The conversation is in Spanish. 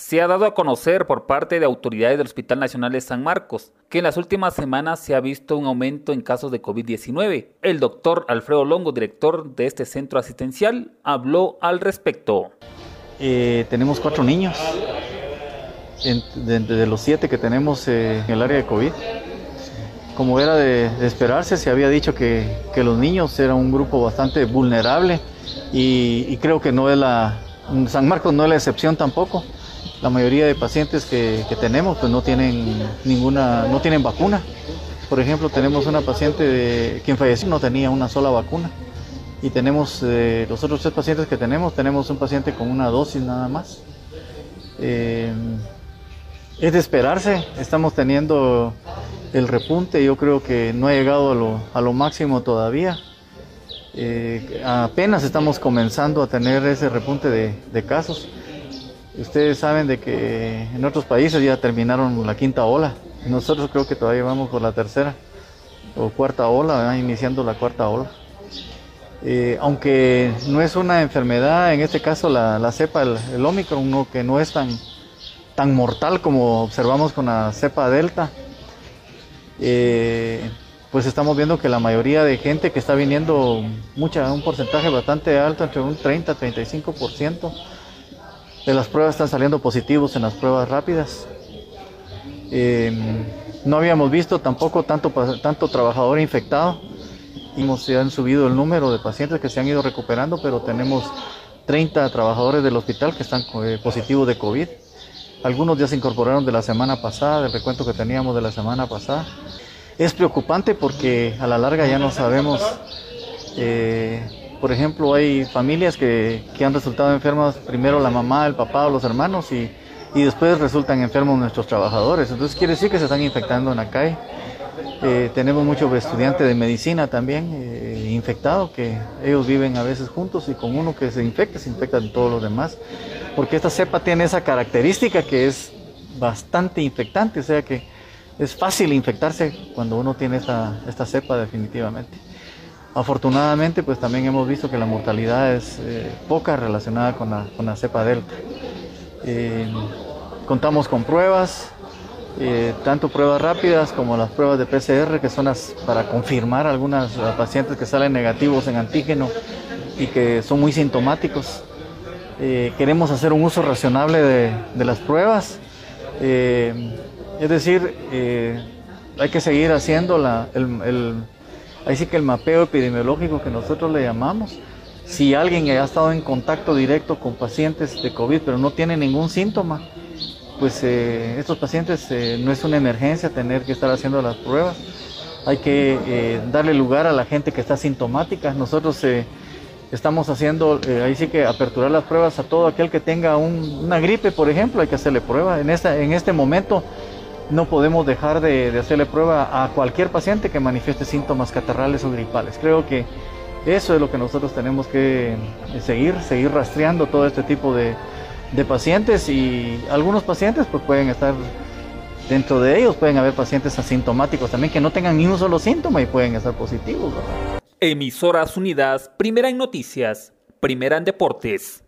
Se ha dado a conocer por parte de autoridades del Hospital Nacional de San Marcos que en las últimas semanas se ha visto un aumento en casos de COVID-19. El doctor Alfredo Longo, director de este centro asistencial, habló al respecto. Eh, tenemos cuatro niños de, los siete que tenemos eh, en el área de COVID. Como era de, esperarse, se había dicho que, los niños eran un grupo bastante vulnerable y creo que no es la, San Marcos no es la excepción tampoco. La mayoría de pacientes que, tenemos pues no tienen ninguna, no tienen vacuna. Por ejemplo, tenemos una paciente de, quien falleció no tenía una sola vacuna. Y tenemos, eh, los otros tres pacientes que tenemos, tenemos un paciente con una dosis nada más. Eh, es de esperarse, estamos teniendo el repunte, yo creo que no ha llegado a lo, a lo máximo todavía. Eh, apenas estamos comenzando a tener ese repunte de casos. Ustedes saben de que en otros países ya terminaron la quinta ola. Nosotros creo que todavía vamos por la tercera o cuarta ola, iniciando la cuarta ola. Eh, aunque no es una enfermedad, en este caso la, cepa, el, el Omicron, que no es tan, tan mortal como observamos con la cepa Delta, eh, pues estamos viendo que la mayoría de gente que está viniendo, mucha, un porcentaje bastante alto, entre un 30-35%, de las pruebas están saliendo positivos en las pruebas rápidas. Em, no habíamos visto tampoco tanto, tanto trabajador infectado. Hemos, se han subido el número de pacientes que se han ido recuperando, pero tenemos 30 trabajadores del hospital que están eh, positivos de COVID. Algunos ya se incorporaron de la semana pasada, del recuento que teníamos de la semana pasada. Es preocupante porque a la larga ya no sabemos eh, por ejemplo, hay familias que, han resultado enfermas, primero la mamá, el papá o los hermanos, y, después resultan enfermos nuestros trabajadores. Entonces quiere decir que se están infectando en la calle. Eh, tenemos muchos estudiantes de medicina también eh, infectados, que ellos viven a veces juntos y con uno que se infecta, se infectan todos los demás. Porque esta cepa tiene esa característica que es bastante infectante, o sea que es fácil infectarse cuando uno tiene esta, esta cepa definitivamente. Afortunadamente, pues también hemos visto que la mortalidad es eh, poca relacionada con la, con la cepa delta. Eh, contamos con pruebas, eh, tanto pruebas rápidas como las pruebas de PCR, que son las para confirmar algunas pacientes que salen negativos en antígeno y que son muy sintomáticos. queremos hacer un uso razonable de, las pruebas, es decir, hay que seguir haciendo la, el sí que el mapeo epidemiológico que nosotros le llamamos, si alguien ha estado en contacto directo con pacientes de COVID pero no tiene ningún síntoma, pues eh, estos pacientes eh, no es una emergencia tener que estar haciendo las pruebas. Hay que eh, darle lugar a la gente que está sintomática. Nosotros estamos haciendo, ahí sí que aperturar las pruebas a todo aquel que tenga una gripe, por ejemplo, hay que hacerle prueba. En este momento no podemos dejar de, hacerle prueba a cualquier paciente que manifieste síntomas catarrales o gripales. Creo que eso es lo que nosotros tenemos que eh, seguir, seguir rastreando todo este tipo de, pacientes y algunos pacientes pues pueden estar dentro de ellos, pueden haber pacientes asintomáticos también que no tengan ni un solo síntoma y pueden estar positivos. Emisoras Unidas, primera en noticias, primera en deportes.